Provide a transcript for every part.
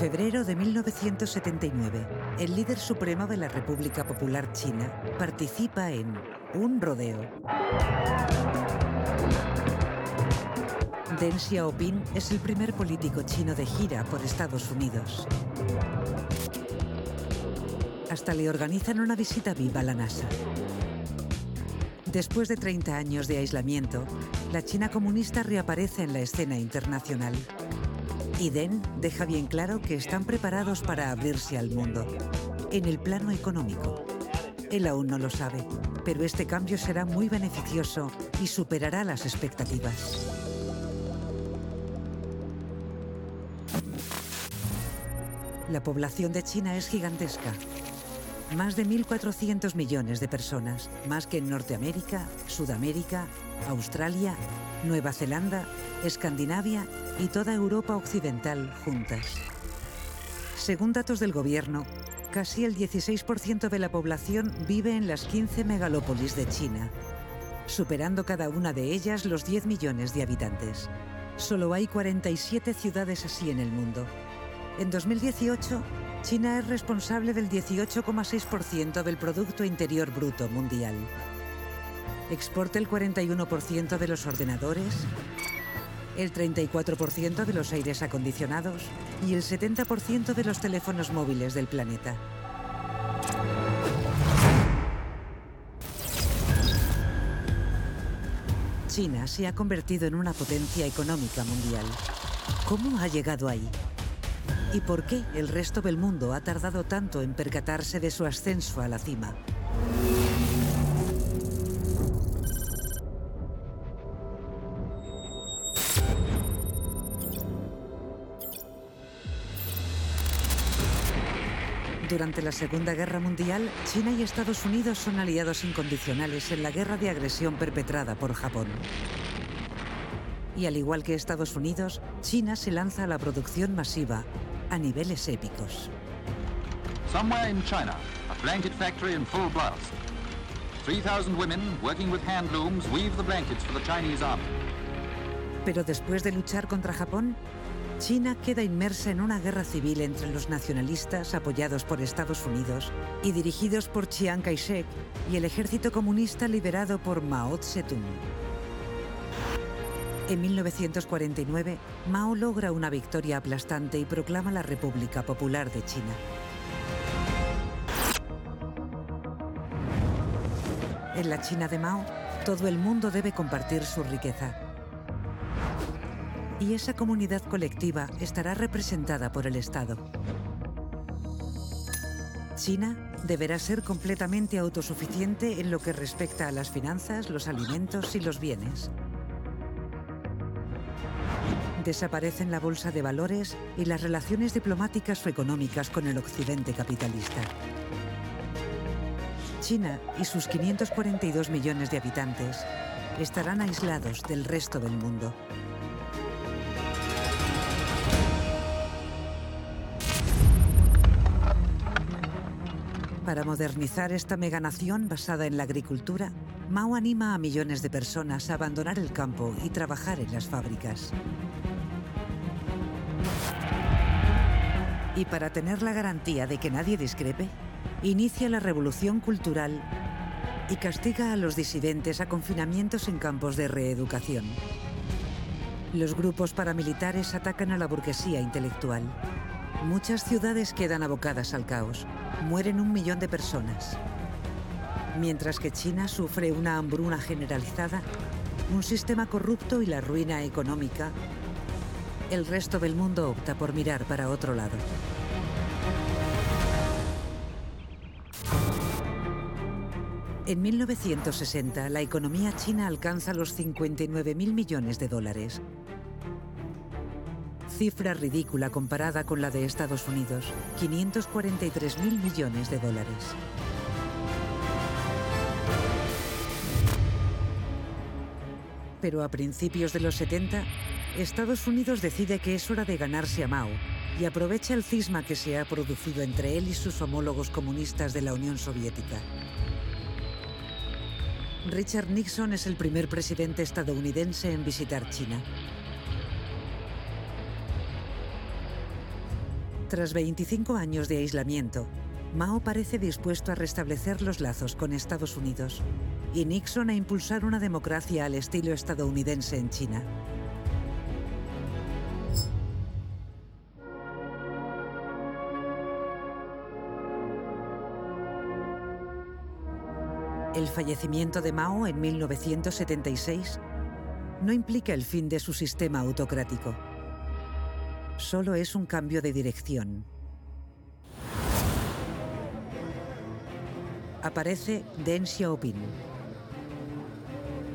Febrero de 1979, el líder supremo de la República Popular China participa en un rodeo. Deng Xiaoping es el primer político chino de gira por Estados Unidos. Hasta le organizan una visita viva a la NASA. Después de 30 años de aislamiento, la China comunista reaparece en la escena internacional. Y Deng deja bien claro que están preparados para abrirse al mundo, en el plano económico. Él aún no lo sabe, pero este cambio será muy beneficioso y superará las expectativas. La población de China es gigantesca. Más de 1.400 millones de personas, más que en Norteamérica, Sudamérica, Australia, Nueva Zelanda, Escandinavia y toda Europa Occidental juntas. Según datos del gobierno, casi el 16% de la población vive en las 15 megalópolis de China, superando cada una de ellas los 10 millones de habitantes. Solo hay 47 ciudades así en el mundo. En 2018, China es responsable del 18,6% del Producto Interior Bruto mundial. Exporta el 41% de los ordenadores, el 34% de los aires acondicionados y el 70% de los teléfonos móviles del planeta. China se ha convertido en una potencia económica mundial. ¿Cómo ha llegado ahí? ¿Y por qué el resto del mundo ha tardado tanto en percatarse de su ascenso a la cima? Durante la Segunda Guerra Mundial, China y Estados Unidos son aliados incondicionales en la guerra de agresión perpetrada por Japón. Y al igual que Estados Unidos, China se lanza a la producción masiva a niveles épicos. Somewhere in China, a blanket factory in full blast. 3,000 women working with hand looms weave the blankets for the Chinese army. Pero después de luchar contra Japón, China queda inmersa en una guerra civil entre los nacionalistas apoyados por Estados Unidos y dirigidos por Chiang Kai-shek y el ejército comunista liderado por Mao Zedong. En 1949, Mao logra una victoria aplastante y proclama la República Popular de China. En la China de Mao, todo el mundo debe compartir su riqueza y esa comunidad colectiva estará representada por el Estado. China deberá ser completamente autosuficiente en lo que respecta a las finanzas, los alimentos y los bienes. Desaparecen la bolsa de valores y las relaciones diplomáticas o económicas con el occidente capitalista. China y sus 542 millones de habitantes estarán aislados del resto del mundo. Para modernizar esta meganación basada en la agricultura, Mao anima a millones de personas a abandonar el campo y trabajar en las fábricas. Y para tener la garantía de que nadie discrepe, inicia la revolución cultural y castiga a los disidentes a confinamientos en campos de reeducación. Los grupos paramilitares atacan a la burguesía intelectual. Muchas ciudades quedan abocadas al caos mueren un millón de personas. Mientras que China sufre una hambruna generalizada, un sistema corrupto y la ruina económica, el resto del mundo opta por mirar para otro lado. En 1960, la economía china alcanza los 59.000 millones de dólares, cifra ridícula comparada con la de Estados Unidos, 543 mil millones de dólares. Pero a principios de los 70, Estados Unidos decide que es hora de ganarse a Mao y aprovecha el cisma que se ha producido entre él y sus homólogos comunistas de la Unión Soviética. Richard Nixon es el primer presidente estadounidense en visitar China. Tras 25 años de aislamiento, Mao parece dispuesto a restablecer los lazos con Estados Unidos y Nixon a impulsar una democracia al estilo estadounidense en China. El fallecimiento de Mao en 1976 no implica el fin de su sistema autocrático. Solo es un cambio de dirección. Aparece Deng Xiaoping.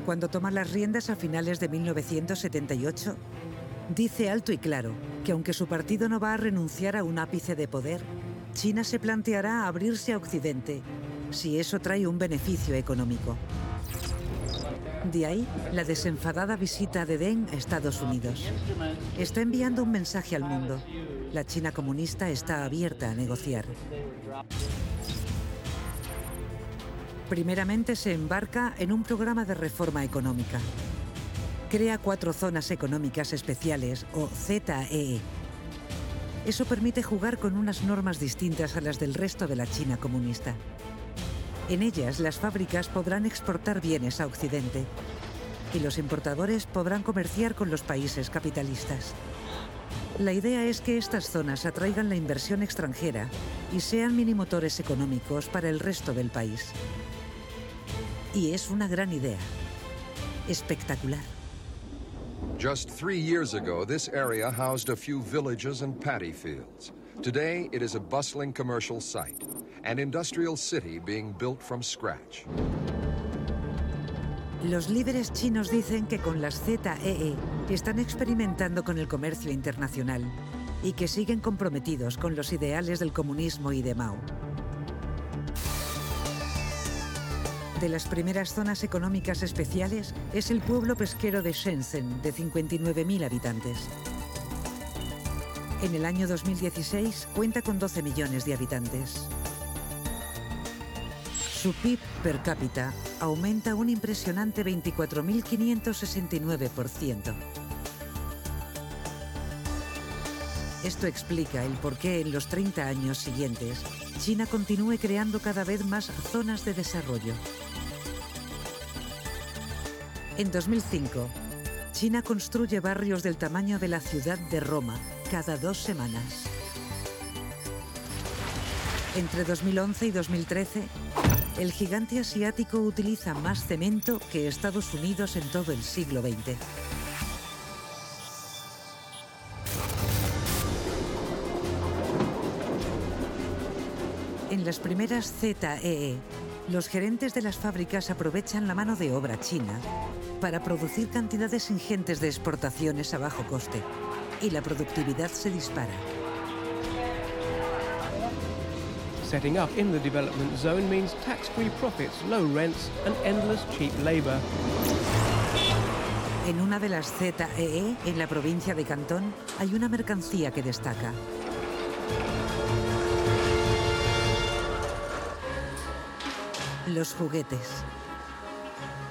Cuando toma las riendas a finales de 1978, dice alto y claro que aunque su partido no va a renunciar a un ápice de poder, China se planteará abrirse a Occidente si eso trae un beneficio económico. De ahí la desenfadada visita de Deng a Estados Unidos. Está enviando un mensaje al mundo. La China comunista está abierta a negociar. Primeramente se embarca en un programa de reforma económica. Crea cuatro zonas económicas especiales, o ZEE. Eso permite jugar con unas normas distintas a las del resto de la China comunista. En ellas, las fábricas podrán exportar bienes a Occidente y los importadores podrán comerciar con los países capitalistas. La idea es que estas zonas atraigan la inversión extranjera y sean minimotores económicos para el resto del país. Y es una gran idea. Espectacular. Just three years ago, this area housed a few villages and paddy fields. Today, it is a bustling commercial site an industrial city being built from scratch. Los líderes chinos dicen que con las ZEE están experimentando con el comercio internacional y que siguen comprometidos con los ideales del comunismo y de Mao. De las primeras zonas económicas especiales es el pueblo pesquero de Shenzhen, de 59.000 habitantes. En el año 2016 cuenta con 12 millones de habitantes. Su PIB per cápita aumenta un impresionante 24.569%. Esto explica el por qué en los 30 años siguientes China continúe creando cada vez más zonas de desarrollo. En 2005, China construye barrios del tamaño de la ciudad de Roma cada dos semanas. Entre 2011 y 2013, el gigante asiático utiliza más cemento que Estados Unidos en todo el siglo XX. En las primeras ZEE, los gerentes de las fábricas aprovechan la mano de obra china para producir cantidades ingentes de exportaciones a bajo coste y la productividad se dispara. Setting up in the development zone means tax-free profits, low rents and endless cheap labor. En una de las ZEE, en la provincia de Cantón, hay una mercancía que destaca. Los juguetes.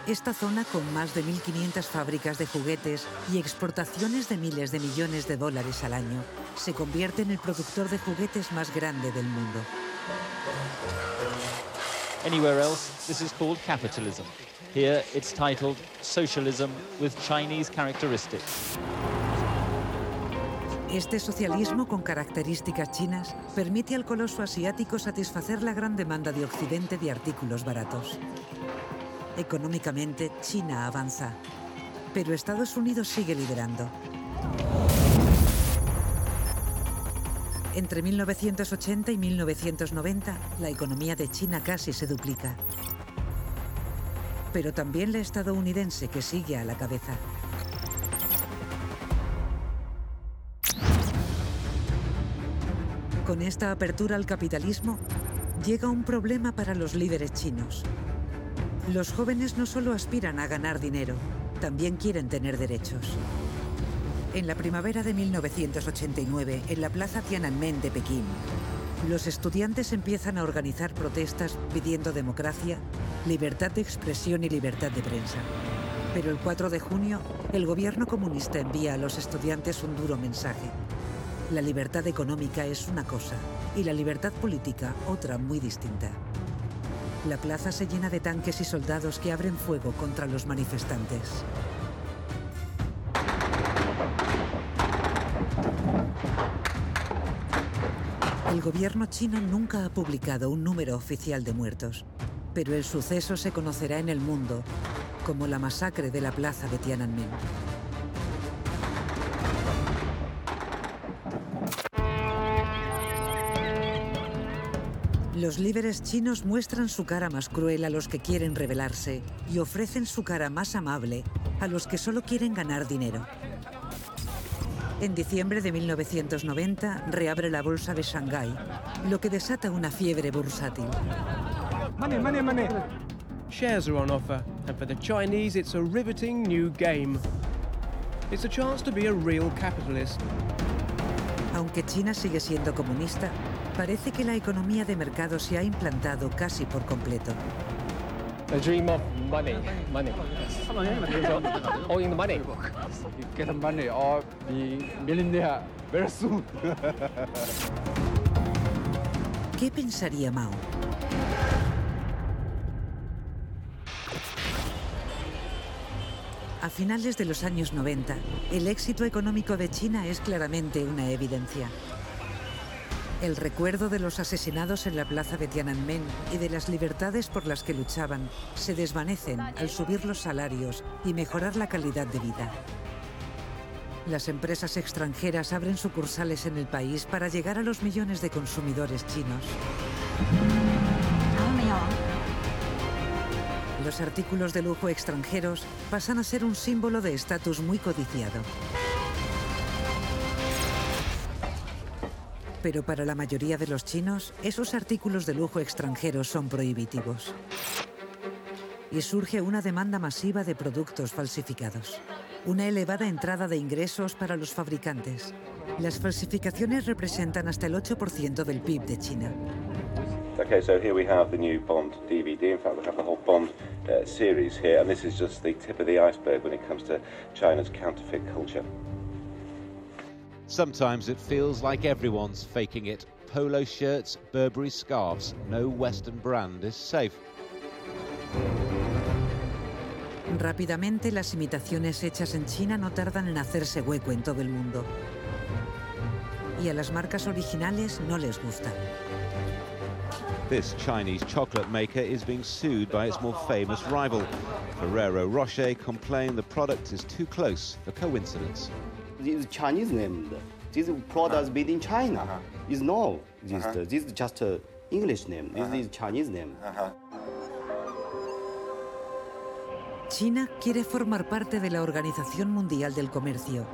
Esta zona, con más de 1.500 fábricas de juguetes y exportaciones de miles de millones de dólares al año, se convierte en el productor de juguetes más grande del mundo. Anywhere else, this is called capitalism. Here, it's titled Socialism with Chinese Characteristics. Este socialismo con características chinas permite al coloso asiático satisfacer la gran demanda de Occidente de artículos baratos. Económicamente, China avanza, pero Estados Unidos sigue liderando. Entre 1980 y 1990, la economía de China casi se duplica. Pero también la estadounidense que sigue a la cabeza. Con esta apertura al capitalismo, llega un problema para los líderes chinos. Los jóvenes no solo aspiran a ganar dinero, también quieren tener derechos. En la primavera de 1989, en la plaza Tiananmen de Pekín, los estudiantes empiezan a organizar protestas pidiendo democracia, libertad de expresión y libertad de prensa. Pero el 4 de junio, el gobierno comunista envía a los estudiantes un duro mensaje. La libertad económica es una cosa y la libertad política otra muy distinta. La plaza se llena de tanques y soldados que abren fuego contra los manifestantes. Gobierno chino nunca ha publicado un número oficial de muertos, pero el suceso se conocerá en el mundo como la masacre de la plaza de Tiananmen. Los líderes chinos muestran su cara más cruel a los que quieren rebelarse y ofrecen su cara más amable a los que solo quieren ganar dinero. En diciembre de 1990 reabre la bolsa de Shanghái, lo que desata una fiebre bursátil. Money, money, money. Shares are on offer, and for the Chinese, it's a riveting new game. It's a chance to be a real capitalist. Aunque China sigue siendo comunista, parece que la economía de mercado se ha implantado casi por completo. The dream of money, money. So, all in the money. get money or be millionaire very soon. ¿Qué pensaría Mao? A finales de los años 90, el éxito económico de China es claramente una evidencia. El recuerdo de los asesinados en la plaza de Tiananmen y de las libertades por las que luchaban se desvanecen al subir los salarios y mejorar la calidad de vida. Las empresas extranjeras abren sucursales en el país para llegar a los millones de consumidores chinos. Los artículos de lujo extranjeros pasan a ser un símbolo de estatus muy codiciado. Pero para la mayoría de los chinos, esos artículos de lujo extranjeros son prohibitivos. Y surge una demanda masiva de productos falsificados. Una elevada entrada de ingresos para los fabricantes. Las falsificaciones representan hasta el 8% del PIB de China. Okay, so here we have the new Bond DVD. In fact, we have the whole Bond uh, series here, and this is just the tip of the iceberg when it comes to China's counterfeit culture. Sometimes it feels like everyone's faking it. Polo shirts, Burberry scarves, no Western brand is safe. Rápidamente, las imitaciones hechas en China no tardan en hacerse hueco en todo el mundo. Y a las marcas originales no les gusta. This Chinese chocolate maker is being sued by its more famous rival. Ferrero Rocher complain the product is too close for coincidence. This is Chinese name. This product is made in China. Is no. This, this is just a English name. This is Chinese name. China quiere formar parte de la Organización Mundial del Comercio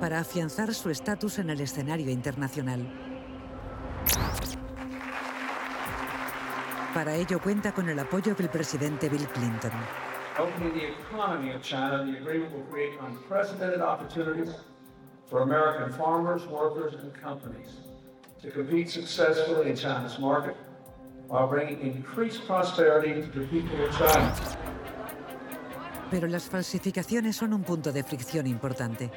para afianzar su estatus en el escenario internacional. Para ello cuenta con el apoyo del presidente Bill Clinton. For American farmers, workers, and companies to compete successfully in China's market while bringing increased prosperity to the people of China. Pero las falsificaciones son un punto de fricción importante.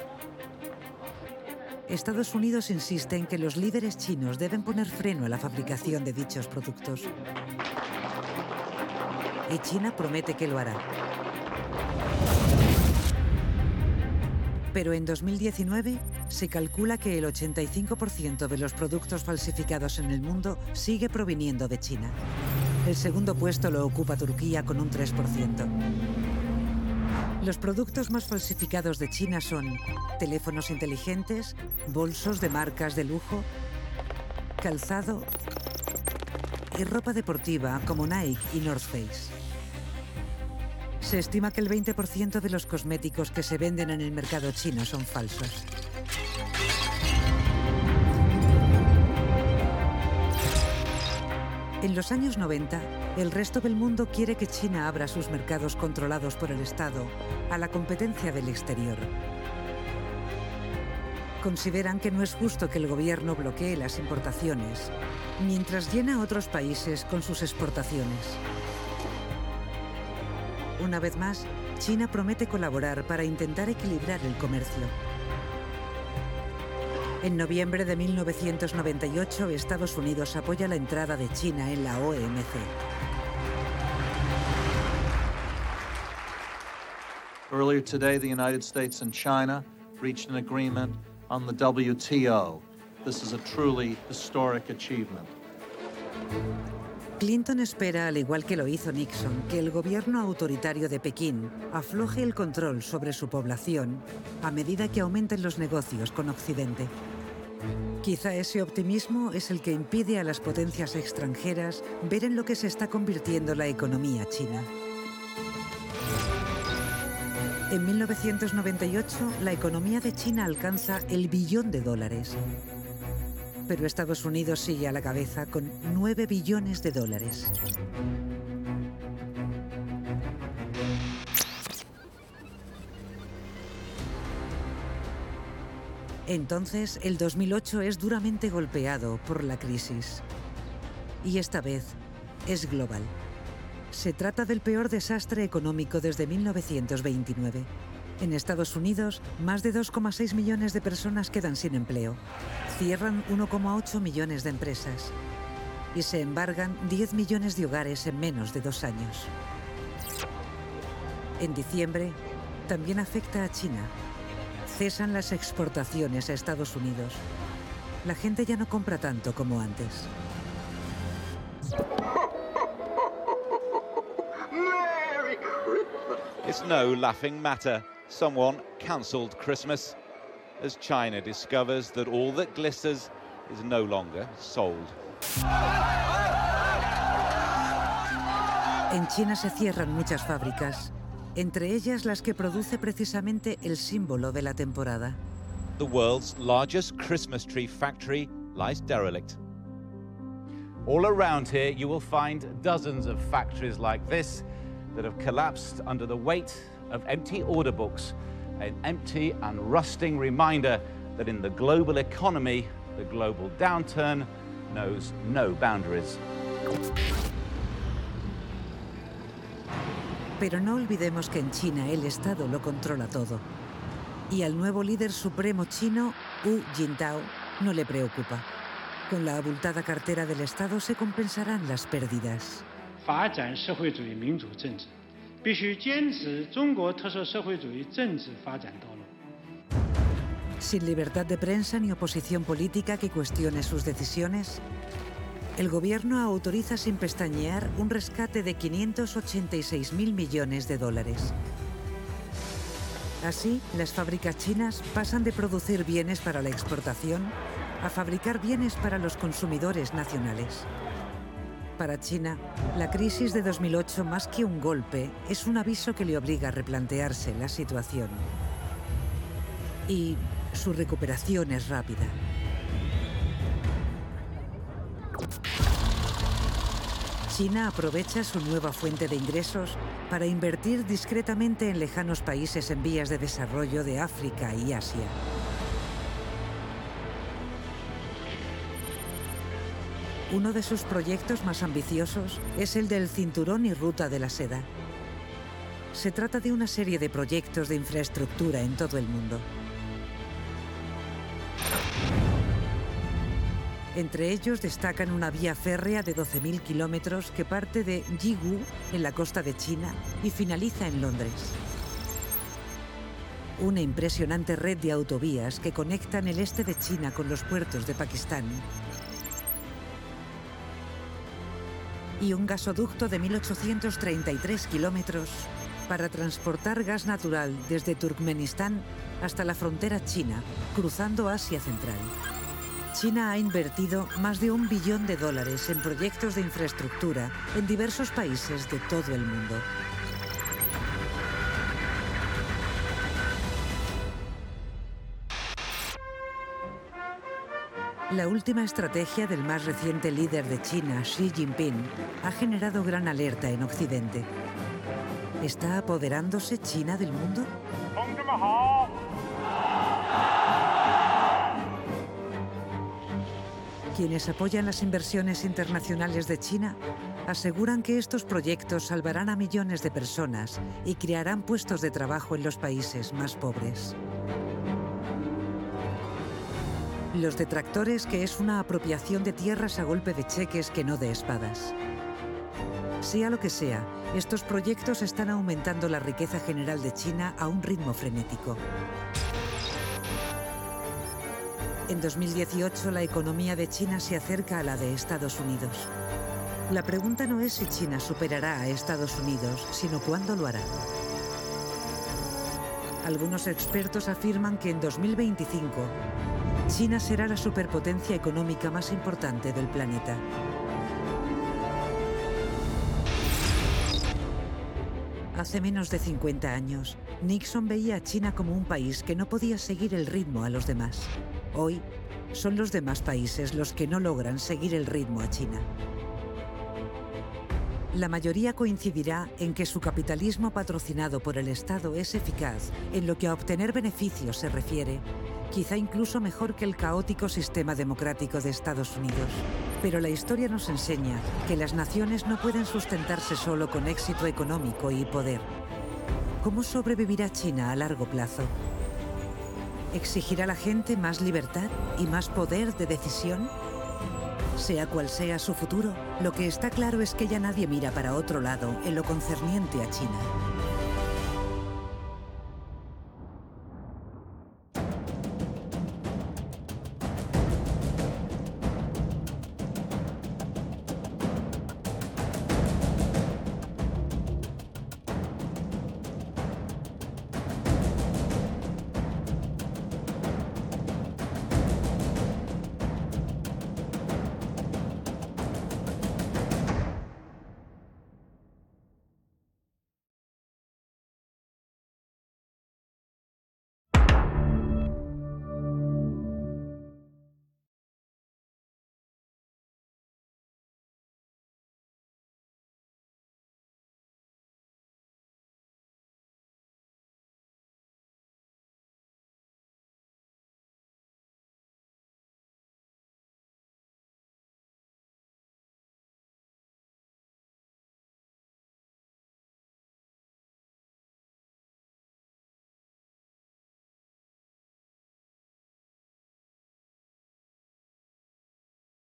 Estados Unidos insiste en que los líderes chinos deben poner freno a la fabricación de dichos productos. Y China promete que lo hará. Pero en 2019 se calcula que el 85% de los productos falsificados en el mundo sigue proviniendo de China. El segundo puesto lo ocupa Turquía con un 3%. Los productos más falsificados de China son teléfonos inteligentes, bolsos de marcas de lujo, calzado y ropa deportiva como Nike y North Face. Se estima que el 20% de los cosméticos que se venden en el mercado chino son falsos. En los años 90, el resto del mundo quiere que China abra sus mercados controlados por el Estado a la competencia del exterior. Consideran que no es justo que el gobierno bloquee las importaciones, mientras llena otros países con sus exportaciones. Una vez más, China promete colaborar para intentar equilibrar el comercio. En noviembre de 1998, Estados Unidos apoya la entrada de China en la OMC. Earlier today, the United States and China reached an agreement on the WTO. This is a truly historic achievement. Clinton espera, al igual que lo hizo Nixon, que el gobierno autoritario de Pekín afloje el control sobre su población a medida que aumenten los negocios con Occidente. Quizá ese optimismo es el que impide a las potencias extranjeras ver en lo que se está convirtiendo la economía china. En 1998, la economía de China alcanza el billón de dólares. Pero Estados Unidos sigue a la cabeza con 9 billones de dólares. Entonces, el 2008 es duramente golpeado por la crisis. Y esta vez es global. Se trata del peor desastre económico desde 1929. En Estados Unidos, más de 2,6 millones de personas quedan sin empleo. Cierran 1,8 millones de empresas. Y se embargan 10 millones de hogares en menos de dos años. En diciembre, también afecta a China. Cesan las exportaciones a Estados Unidos. La gente ya no compra tanto como antes. It's no laughing matter. Someone cancelled Christmas as China discovers that all that glitters is no longer sold. En China se cierran muchas fábricas, entre ellas las que produce precisamente el símbolo de la temporada. The world's largest Christmas tree factory lies derelict. All around here, you will find dozens of factories like this that have collapsed under the weight of empty order books, an empty and rusting reminder that in the global economy, the global downturn knows no boundaries. Pero no olvidemos que en China el Estado lo controla todo. Y al nuevo líder supremo chino, Hu Jintao, no le preocupa. Con la abultada cartera del Estado se compensarán las pérdidas. 发展社会主义民主政治，必须坚持中国特色社会主义政治发展道路。 Sin libertad de prensa ni oposición política que cuestione sus decisiones, el gobierno autoriza sin pestañear un rescate de 586 mil millones de dólares. Así, las fábricas chinas pasan de producir bienes para la exportación a fabricar bienes para los consumidores nacionales. Para China, la crisis de 2008, más que un golpe, es un aviso que le obliga a replantearse la situación. Y su recuperación es rápida. China aprovecha su nueva fuente de ingresos para invertir discretamente en lejanos países en vías de desarrollo de África y Asia. Uno de sus proyectos más ambiciosos es el del Cinturón y Ruta de la Seda. Se trata de una serie de proyectos de infraestructura en todo el mundo. Entre ellos destacan una vía férrea de 12.000 kilómetros que parte de Yiwu, en la costa de China, y finaliza en Londres. Una impresionante red de autovías que conectan el este de China con los puertos de Pakistán. Y un gasoducto de 1.833 kilómetros para transportar gas natural desde Turkmenistán hasta la frontera china, cruzando Asia Central. China ha invertido más de un billón de dólares en proyectos de infraestructura en diversos países de todo el mundo. La última estrategia del más reciente líder de China, Xi Jinping, ha generado gran alerta en Occidente. ¿Está apoderándose China del mundo? Quienes apoyan las inversiones internacionales de China aseguran que estos proyectos salvarán a millones de personas y crearán puestos de trabajo en los países más pobres. Los detractores que es una apropiación de tierras a golpe de cheques que no de espadas. Sea lo que sea, estos proyectos están aumentando la riqueza general de China a un ritmo frenético. En 2018 la economía de China se acerca a la de Estados Unidos. La pregunta no es si China superará a Estados Unidos, sino cuándo lo hará. Algunos expertos afirman que en 2025 China será la superpotencia económica más importante del planeta. Hace menos de 50 años, Nixon veía a China como un país que no podía seguir el ritmo a los demás. Hoy, son los demás países los que no logran seguir el ritmo a China. La mayoría coincidirá en que su capitalismo patrocinado por el Estado es eficaz en lo que a obtener beneficios se refiere, quizá incluso mejor que el caótico sistema democrático de Estados Unidos. Pero la historia nos enseña que las naciones no pueden sustentarse solo con éxito económico y poder. ¿Cómo sobrevivirá China a largo plazo? ¿Exigirá la gente más libertad y más poder de decisión? Sea cual sea su futuro, lo que está claro es que ya nadie mira para otro lado en lo concerniente a China.